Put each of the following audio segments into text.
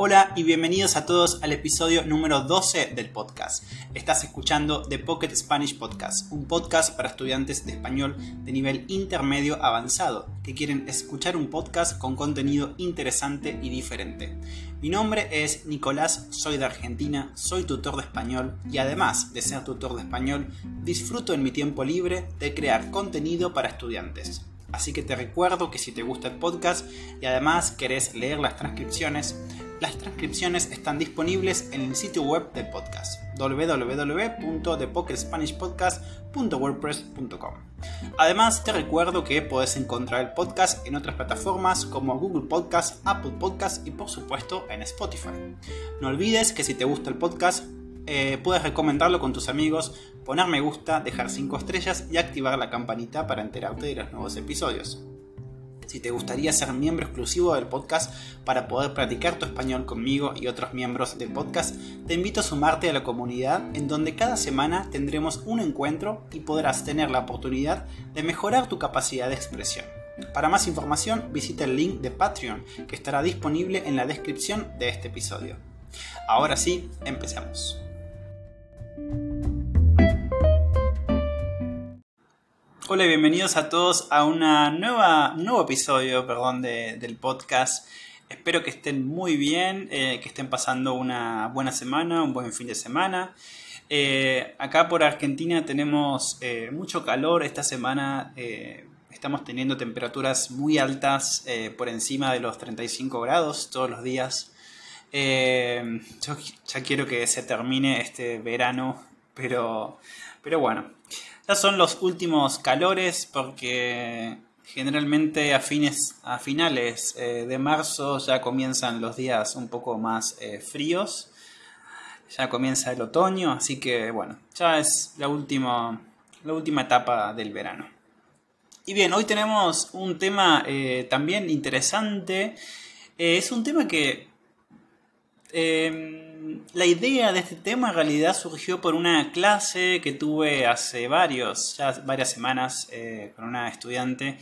Hola y bienvenidos a todos al episodio número 12 del podcast. Estás escuchando The Pocket Spanish Podcast, un podcast para estudiantes de español de nivel intermedio avanzado que quieren escuchar un podcast con contenido interesante y diferente. Mi nombre es Nicolás, soy de Argentina, soy tutor de español y además de ser tutor de español, disfruto en mi tiempo libre de crear contenido para estudiantes. Así que te recuerdo que si te gusta el podcast y además querés leer las transcripciones, las transcripciones están disponibles en el sitio web del podcast www.thepocketspanishpodcast.wordpress.com. Además, te recuerdo que puedes encontrar el podcast en otras plataformas como Google Podcast, Apple Podcast y por supuesto en Spotify. No olvides que si te gusta el podcast, eh, puedes recomendarlo con tus amigos, poner me gusta, dejar 5 estrellas y activar la campanita para enterarte de los nuevos episodios. Si te gustaría ser miembro exclusivo del podcast para poder practicar tu español conmigo y otros miembros del podcast, te invito a sumarte a la comunidad en donde cada semana tendremos un encuentro y podrás tener la oportunidad de mejorar tu capacidad de expresión. Para más información visita el link de Patreon que estará disponible en la descripción de este episodio. Ahora sí, empecemos. Hola y bienvenidos a todos a una nueva, un nuevo episodio perdón, del podcast. Espero que estén muy bien, eh, que estén pasando una buena semana, un buen fin de semana. Eh, acá por Argentina tenemos eh, mucho calor esta semana. estamos teniendo temperaturas muy altas por encima de los 35 grados todos los días. yo ya quiero que se termine este verano, pero, pero bueno, ya son los últimos calores porque generalmente a, fines, a finales eh, de marzo ya comienzan los días un poco más eh, fríos. Ya comienza el otoño, así que bueno, ya es la última, la última etapa del verano. Y bien, hoy tenemos un tema eh, también interesante. es un tema que la idea de este tema en realidad surgió por una clase que tuve hace varios, ya varias semanas eh, con una estudiante,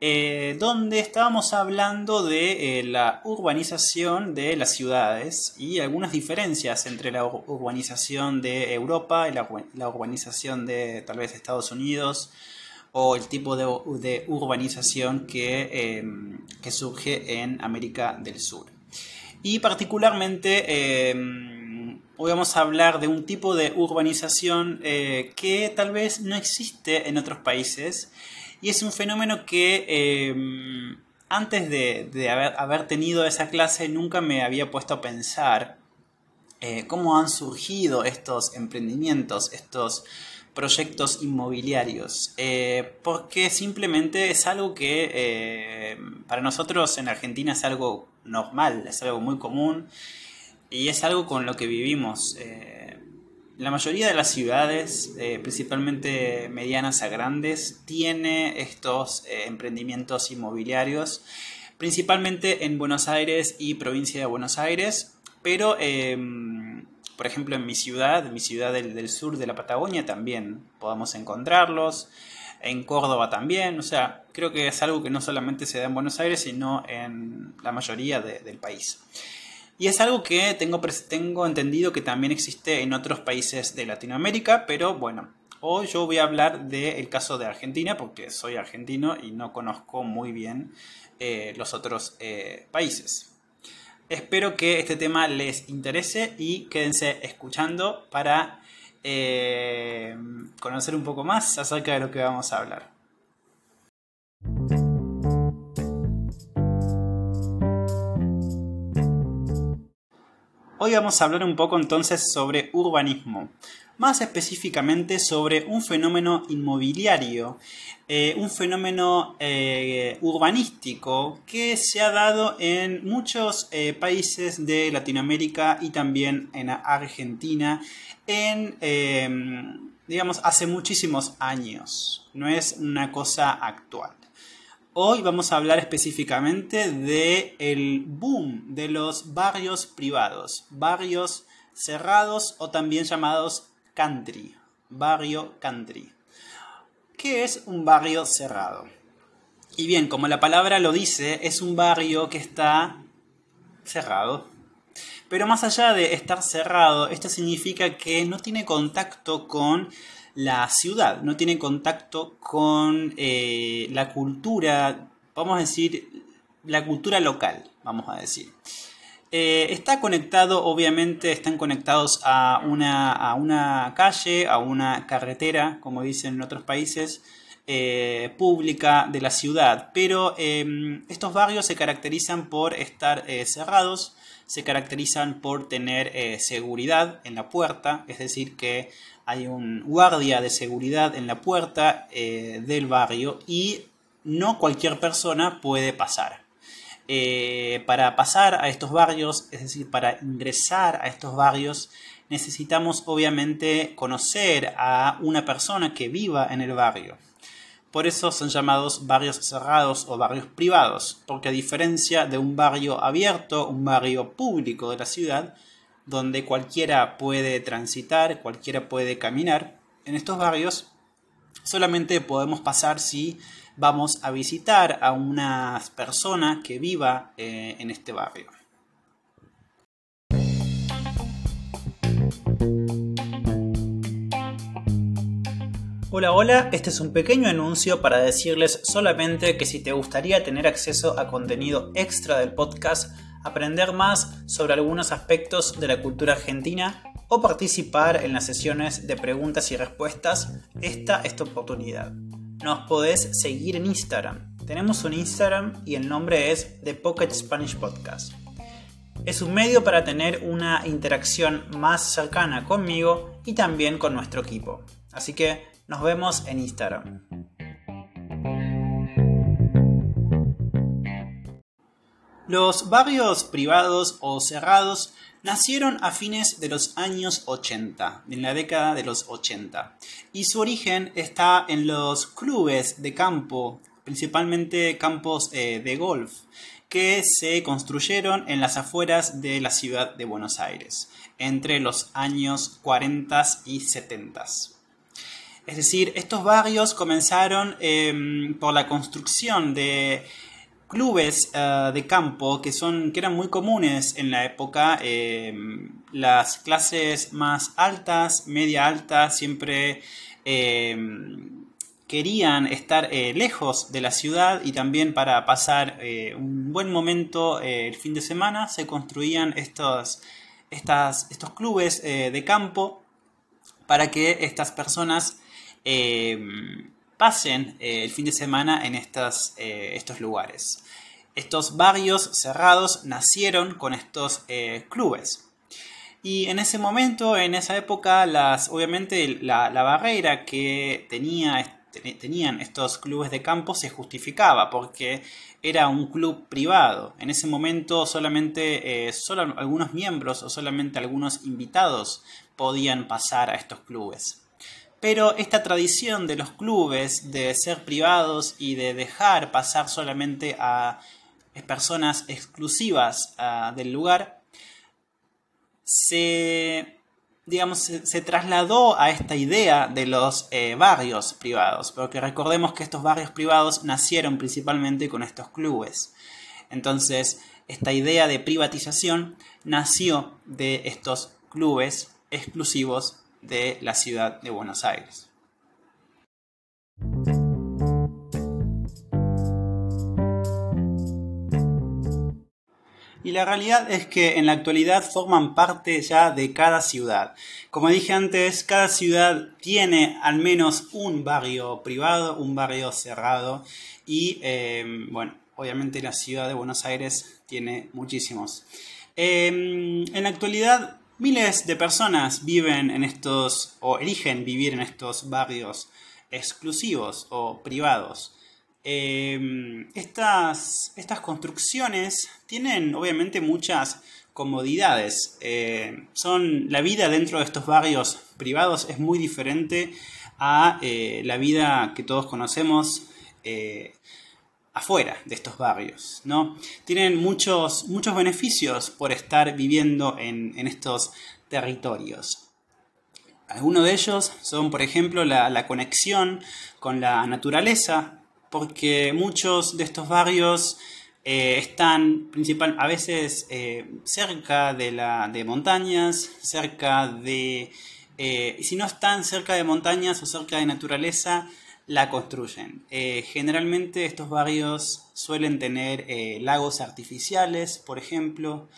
eh, donde estábamos hablando de eh, la urbanización de las ciudades y algunas diferencias entre la urbanización de Europa y la, urbanización de tal vez Estados Unidos o el tipo de, urbanización que, que surge en América del Sur. Y particularmente hoy vamos a hablar de un tipo de urbanización eh, que tal vez no existe en otros países. Y es un fenómeno que em, antes de, haber, tenido esa clase nunca me había puesto a pensar eh, cómo han surgido estos emprendimientos, estos proyectos inmobiliarios, eh, porque simplemente es algo que para nosotros en Argentina es algo normal, es algo muy común y es algo con lo que vivimos. Eh, la mayoría de las ciudades, eh, principalmente medianas a grandes, tiene estos eh, emprendimientos inmobiliarios, principalmente en Buenos Aires y provincia de Buenos Aires, pero em, por ejemplo en mi ciudad, mi ciudad del, del, sur de la Patagonia también podamos encontrarlos, en Córdoba también, o sea, creo que es algo que no solamente se da en Buenos Aires, sino en la mayoría del país. Y es algo que tengo, tengo entendido que también existe en otros países de Latinoamérica, pero bueno, hoy yo voy a hablar del caso de Argentina porque soy argentino y no conozco muy bien eh, los otros eh, países. Espero que este tema les interese y quédense escuchando para eh, conocer un poco más acerca de lo que vamos a hablar. Hoy vamos a hablar un poco entonces sobre urbanismo, más específicamente sobre un fenómeno inmobiliario, eh, un fenómeno eh, urbanístico que se ha dado en muchos eh, países de Latinoamérica y también en Argentina en, digamos, hace muchísimos años, no es una cosa actual. Hoy vamos a hablar específicamente de el boom de los barrios privados, barrios cerrados o también llamados country, barrio country. ¿Qué es un barrio cerrado? Y bien, como la palabra lo dice, es un barrio que está cerrado. Pero más allá de estar cerrado, esto significa que no tiene contacto con la ciudad, no tiene contacto con eh, la cultura, vamos a decir, la cultura local, vamos a decir. Eh, está conectado, obviamente, están conectados a una, calle, a una carretera, como dicen en otros países, eh, pública de la ciudad. Pero em, estos barrios se caracterizan por estar eh, cerrados, se caracterizan por tener seguridad en la puerta, es decir, que hay un guardia de seguridad en la puerta del barrio y no cualquier persona puede pasar. Eh, para pasar a estos barrios, es decir, para ingresar a estos barrios, necesitamos obviamente conocer a una persona que viva en el barrio. Por eso son llamados barrios cerrados o barrios privados, porque a diferencia de un barrio abierto, un barrio público de la ciudad, donde cualquiera puede transitar, cualquiera puede caminar, en estos barrios solamente podemos pasar si vamos a visitar a una persona que viva eh, en este barrio. Hola, hola, este es un pequeño anuncio para decirles solamente que si te gustaría tener acceso a contenido extra del podcast, aprender más sobre algunos aspectos de la cultura argentina o participar en las sesiones de preguntas y respuestas, esta es tu oportunidad nos podés seguir en Instagram. Tenemos un Instagram y el nombre es The Pocket Spanish Podcast. Es un medio para tener una interacción más cercana conmigo y también con nuestro equipo. Así que nos vemos en Instagram. Los barrios privados o cerrados Nacieron a fines de los años 80, en la década de los 80, y su origen está en los clubes de campo, principalmente campos eh, de golf, que se construyeron en las afueras de la ciudad de Buenos Aires, entre los años 40 y 70. Es decir, estos barrios comenzaron em, por la construcción de clubes eh, de campo que, son, que eran muy comunes en la época. Em, las clases más altas, media alta, siempre em, querían estar eh, lejos de la ciudad y también para pasar eh, un buen momento el fin de semana se construían estos, estas, estos clubes de campo para que estas personas pasen el fin de semana en estos lugares. Estos barrios cerrados nacieron con estos eh, clubes. Y en ese momento, en esa época, las, obviamente la, barrera que tenía, tenían estos clubes de campo se justificaba porque era un club privado. En ese momento solamente eh, solo algunos miembros o solamente algunos invitados podían pasar a estos clubes. Pero esta tradición de los clubes de ser privados y de dejar pasar solamente a personas exclusivas ah, del lugar, se, digamos, se, trasladó a esta idea de los eh, barrios privados, porque recordemos que estos barrios privados nacieron principalmente con estos clubes. Entonces, esta idea de privatización nació de estos clubes exclusivos de la ciudad de Buenos Aires. y la realidad es que en la actualidad forman parte ya de cada ciudad. Como dije antes, cada ciudad tiene al menos un barrio privado, un barrio cerrado y em, bueno, obviamente la ciudad de Buenos Aires tiene muchísimos. Em, en la actualidad miles de personas viven en estos o eligen vivir en estos barrios exclusivos o privados. Em, estas, estas, construcciones tienen obviamente muchas comodidades. Eh, son, la vida dentro de estos barrios privados es muy diferente a eh, la vida que todos conocemos eh, afuera de estos barrios. ¿no? Tienen muchos, muchos beneficios por estar viviendo en, estos territorios. Algunos de ellos son, por ejemplo, la conexión con la naturaleza, porque muchos de estos barrios están principal, a veces cerca de, la, de montañas, cerca de... si no están cerca de montañas o cerca de naturaleza, la construyen. generalmente estos barrios suelen tener lagos artificiales, por ejemplo,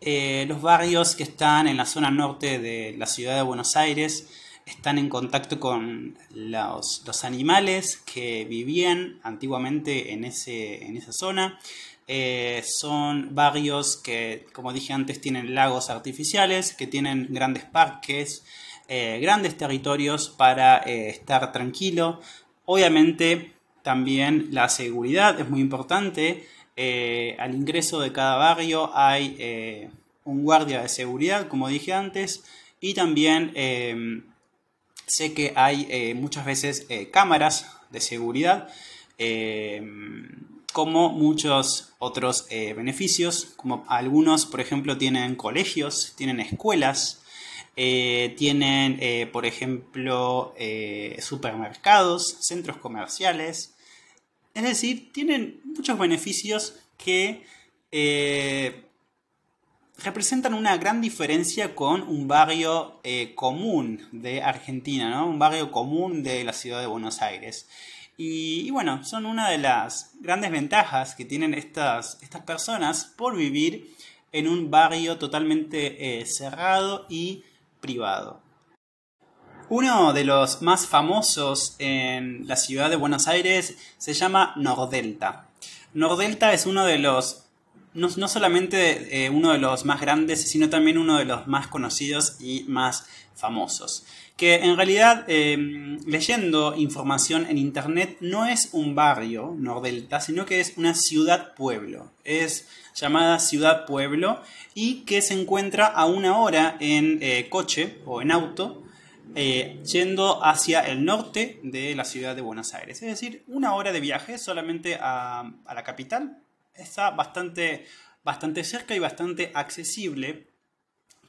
eh, los barrios que están en la zona norte de la ciudad de Buenos Aires están en contacto con los, animales que vivían antiguamente en, ese, en esa zona. Eh, son barrios que, como dije antes, tienen lagos artificiales, que tienen grandes parques, eh, grandes territorios para estar tranquilo. Obviamente también la seguridad es muy importante. Eh, al ingreso de cada barrio hay eh, un guardia de seguridad, como dije antes, y también em, sé que hay eh, muchas veces cámaras de seguridad, como muchos otros beneficios, como algunos, por ejemplo, tienen colegios, tienen escuelas, tienen, por ejemplo, supermercados, centros comerciales, es decir, tienen muchos beneficios que eh, representan una gran diferencia con un barrio eh, común de Argentina, ¿no? un barrio común de la ciudad de Buenos Aires. Y, bueno, son una de las grandes ventajas que tienen estas, estas personas por vivir en un barrio totalmente eh, cerrado y privado. Uno de los más famosos en la ciudad de Buenos Aires se llama Nordelta. Nordelta es uno de los, no, solamente eh, uno de los más grandes, sino también uno de los más conocidos y más famosos. Que en realidad, em, leyendo información en internet, no es un barrio, Nordelta, sino que es una ciudad-pueblo. Es llamada ciudad-pueblo y que se encuentra a una hora en eh, coche o en auto eh, yendo hacia el norte de la ciudad de Buenos Aires. Es decir, una hora de viaje solamente a, la capital. Está bastante, bastante cerca y bastante accesible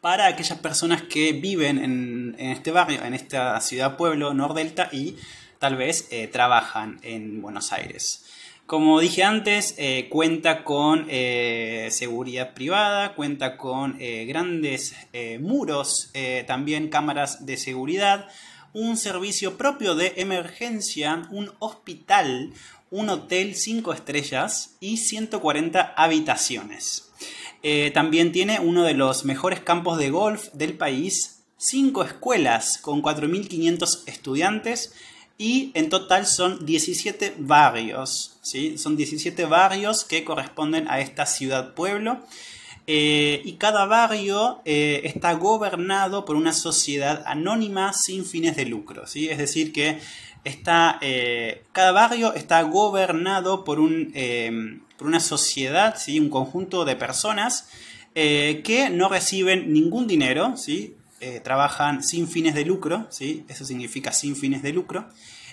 para aquellas personas que viven en, este barrio, en esta ciudad pueblo Nordelta y tal vez eh, trabajan en Buenos Aires. Como dije antes, eh, cuenta con eh, seguridad privada, cuenta con grandes muros, también cámaras de seguridad, un servicio propio de emergencia, un hospital, un hotel 5 estrellas y 140 habitaciones. también tiene uno de los mejores campos de golf del país, 5 escuelas con 4.500 estudiantes, y en total son 17 barrios, ¿sí? Son 17 barrios que corresponden a esta ciudad-pueblo. Eh, y cada barrio eh, está gobernado por una sociedad anónima sin fines de lucro, ¿sí? Es decir, que está, eh, cada barrio está gobernado por, un, por una sociedad, ¿sí? un conjunto de personas que no reciben ningún dinero, ¿sí? Eh, trabajan sin fines de lucro, ¿sí? eso significa sin fines de lucro,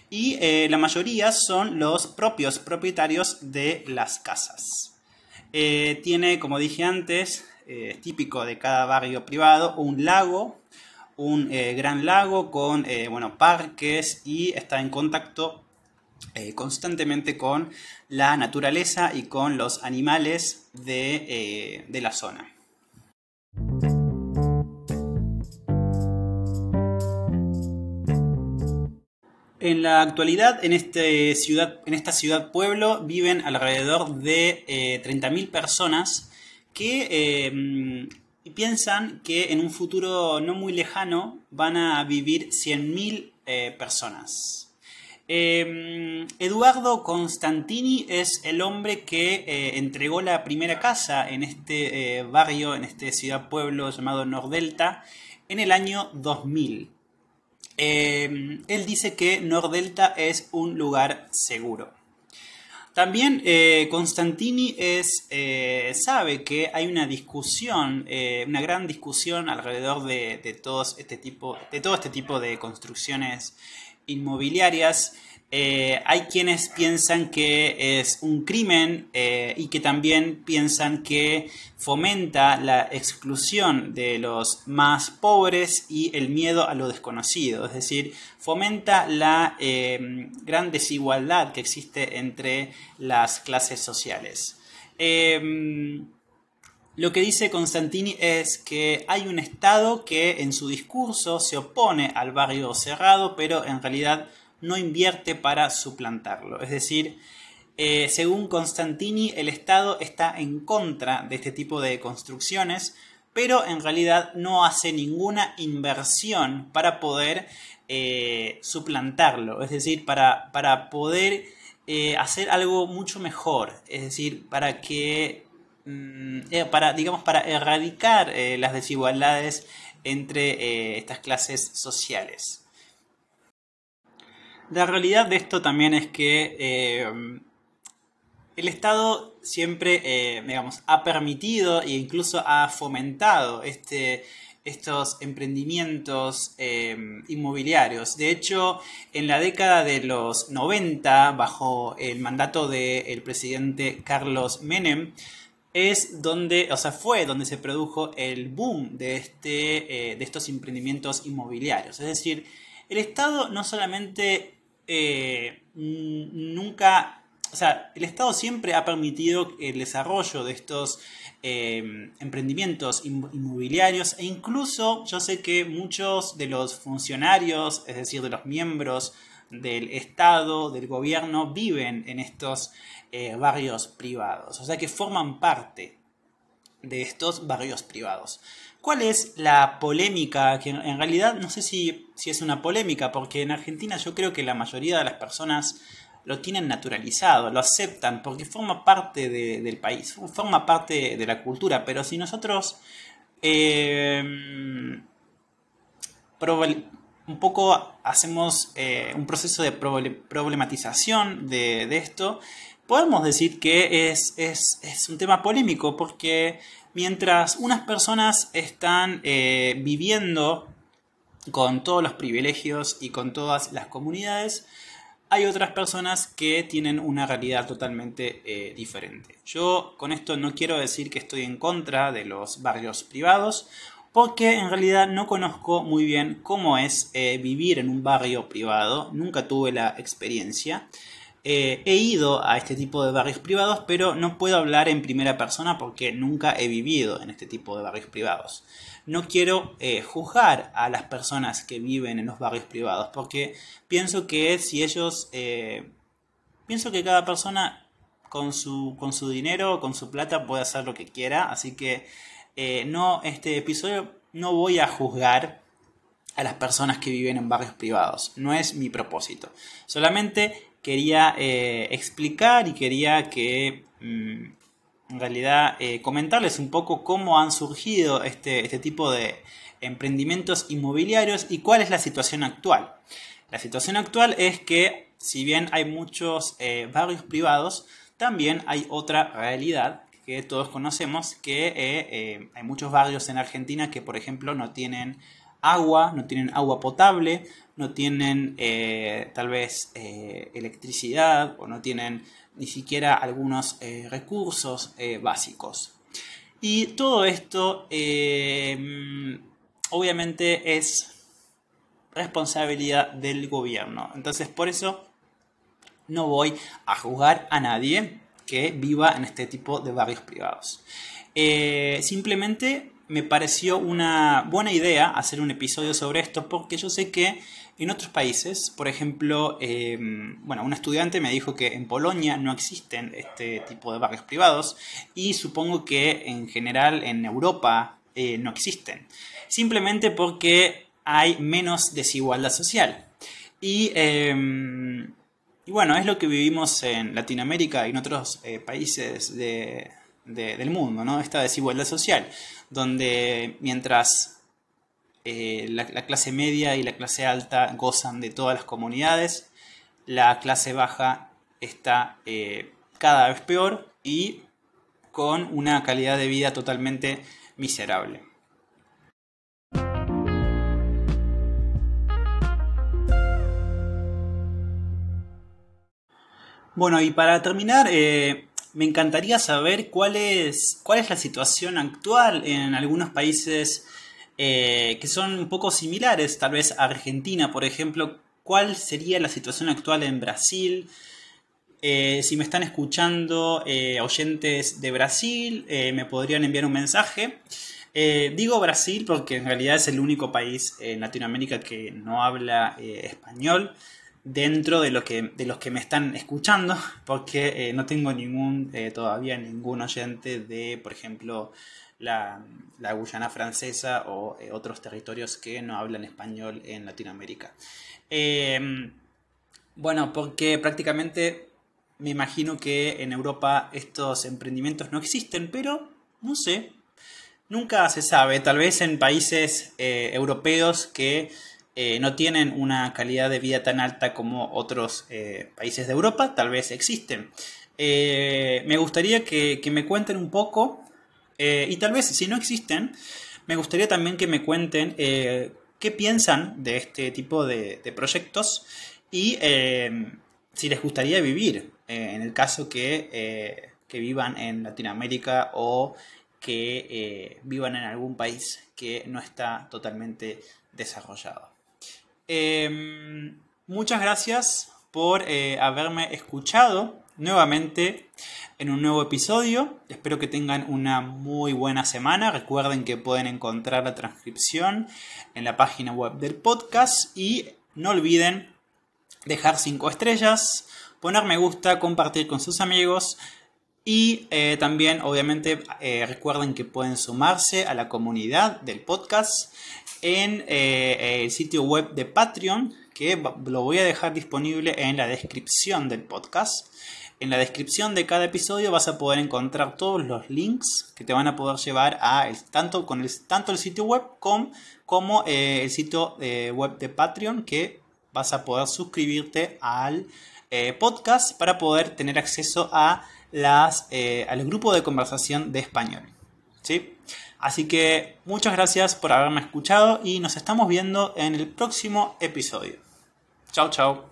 y eh, la mayoría son los propios propietarios de las casas. Eh, tiene, como dije antes, típico de cada barrio privado, un lago, un gran lago con bueno, parques y está en contacto constantemente con la naturaleza y con los animales de la zona. En la actualidad, en, este ciudad, en esta ciudad-pueblo viven alrededor de 30.000 eh, personas que eh, piensan que en un futuro no muy lejano van a vivir 100.000 eh, personas. Eduardo Constantini es el hombre que entregó la primera casa en este barrio, en este ciudad-pueblo llamado Nordelta, en el año 2000. Em, él dice que Nordelta es un lugar seguro. También eh, Constantini es, eh, sabe que hay una discusión, eh, una gran discusión alrededor de, de, este tipo, de todo este tipo de construcciones inmobiliarias eh, hay quienes piensan que es un crimen eh, y que también piensan que fomenta la exclusión de los más pobres y el miedo a lo desconocido, es decir, fomenta la eh, gran desigualdad que existe entre las clases sociales. Lo que dice Constantini es que hay un Estado que en su discurso se opone al barrio cerrado, pero en realidad no invierte para suplantarlo. Es decir, eh, según Constantini, el Estado está en contra de este tipo de construcciones, pero en realidad no hace ninguna inversión para poder eh, suplantarlo, es decir, para, para poder eh, hacer algo mucho mejor, es decir, para que, para, digamos, para erradicar las desigualdades entre estas clases sociales. La realidad de esto también es que el Estado siempre, eh, digamos, ha permitido e incluso ha fomentado este, estos emprendimientos eh, inmobiliarios. De hecho, en la década de los 90, bajo el mandato del presidente Carlos Menem, es donde, o sea, fue donde se produjo el boom de, este, eh, de estos emprendimientos inmobiliarios. Es decir, el Estado no solamente nunca o sea, el Estado siempre ha permitido el desarrollo de estos eh, emprendimientos inmobiliarios e incluso yo sé que muchos de los funcionarios, es decir, de los miembros del Estado, del gobierno, viven en estos eh, barrios privados, o sea que forman parte de estos barrios privados. ¿Cuál es la polémica? Que en realidad no sé si, si es una polémica, porque en Argentina yo creo que la mayoría de las personas lo tienen naturalizado, lo aceptan porque forma parte del país, forma parte de la cultura, pero si nosotros eh, un poco hacemos eh, un proceso de problematización de, esto, podemos decir que es, un tema polémico porque mientras unas personas están eh, viviendo con todos los privilegios y con todas las comunidades, hay otras personas que tienen una realidad totalmente eh, diferente. Yo con esto no quiero decir que estoy en contra de los barrios privados, porque en realidad no conozco muy bien cómo es eh, vivir en un barrio privado, nunca tuve la experiencia. Eh, he ido a este tipo de barrios privados, pero no puedo hablar en primera persona porque nunca he vivido en este tipo de barrios privados. No quiero eh, juzgar a las personas que viven en los barrios privados, porque pienso que si ellos, pienso que cada persona con su, con su dinero, con su plata puede hacer lo que quiera, así que eh, no, este episodio no voy a juzgar a las personas que viven en barrios privados, no es mi propósito, solamente quería explicar y quería que... Mm, en realidad eh, comentarles un poco cómo han surgido este, este, tipo de emprendimientos inmobiliarios y cuál es la situación actual. La situación actual es que si bien hay muchos eh, barrios privados, también hay otra realidad todos conocemos, que eh, hay muchos barrios en Argentina que por ejemplo no tienen agua, no tienen agua potable, no tienen tal vez electricidad o no tienen ni siquiera algunos eh, recursos eh, básicos. Y todo esto eh, obviamente es responsabilidad del gobierno. Entonces por eso no voy a juzgar a nadie que viva en este tipo de barrios privados. simplemente me pareció una buena idea hacer un episodio sobre esto porque yo sé que en otros países, por ejemplo, em, bueno, un estudiante me dijo que en Polonia no existen este tipo de barrios privados y supongo que en general en Europa eh, no existen. Simplemente porque hay menos desigualdad social. Y, em, y, bueno, es lo que vivimos en Latinoamérica y en otros eh, países del mundo, ¿no? Esta desigualdad social, donde mientras eh, la, clase media y la clase alta gozan de todas las comunidades, la clase baja está eh, cada vez peor y con una calidad de vida totalmente miserable. Bueno, y para terminar, eh, me encantaría saber cuál es, cuál es la situación actual en algunos países eh, que son un poco similares, tal vez Argentina, por ejemplo. ¿Cuál sería la situación actual en Brasil? Eh, si me están escuchando oyentes de Brasil, me podrían enviar un mensaje. digo Brasil porque en realidad es el único país en Latinoamérica que no habla español dentro de, lo que, de los que me están escuchando, porque no tengo ningún, todavía ningún oyente de, por ejemplo, la, la Guyana francesa o otros territorios que no hablan español en Latinoamérica. bueno, porque prácticamente me imagino que en Europa estos emprendimientos no existen, pero no sé, nunca se sabe. Tal vez en países eh, europeos que eh, no tienen una calidad de vida tan alta como otros eh, países de Europa, tal vez existen. me gustaría que, me cuenten un poco, y tal vez si no existen, me gustaría también que me cuenten qué piensan de este tipo de, proyectos y si les gustaría vivir eh, en el caso que, eh, vivan en Latinoamérica o que eh, vivan en algún país que no está totalmente desarrollado. Em, muchas gracias por haberme escuchado nuevamente en un nuevo episodio. Espero que tengan una muy buena semana. Recuerden que pueden encontrar la transcripción en la página web del podcast y no olviden dejar 5 estrellas, poner me gusta, compartir con sus amigos y eh, también obviamente eh, recuerden que pueden sumarse a la comunidad del podcast en eh, el sitio web de Patreon que lo voy a dejar disponible en la descripción del podcast. En la descripción de cada episodio vas a poder encontrar todos los links que te van a poder llevar a tanto, con el, tanto el sitio web como el sitio web de Patreon que vas a poder suscribirte al podcast para poder tener acceso a las, eh, al grupo de conversación de español. ¿sí? Así que muchas gracias por haberme escuchado y nos estamos viendo en el próximo episodio. Chao, chao.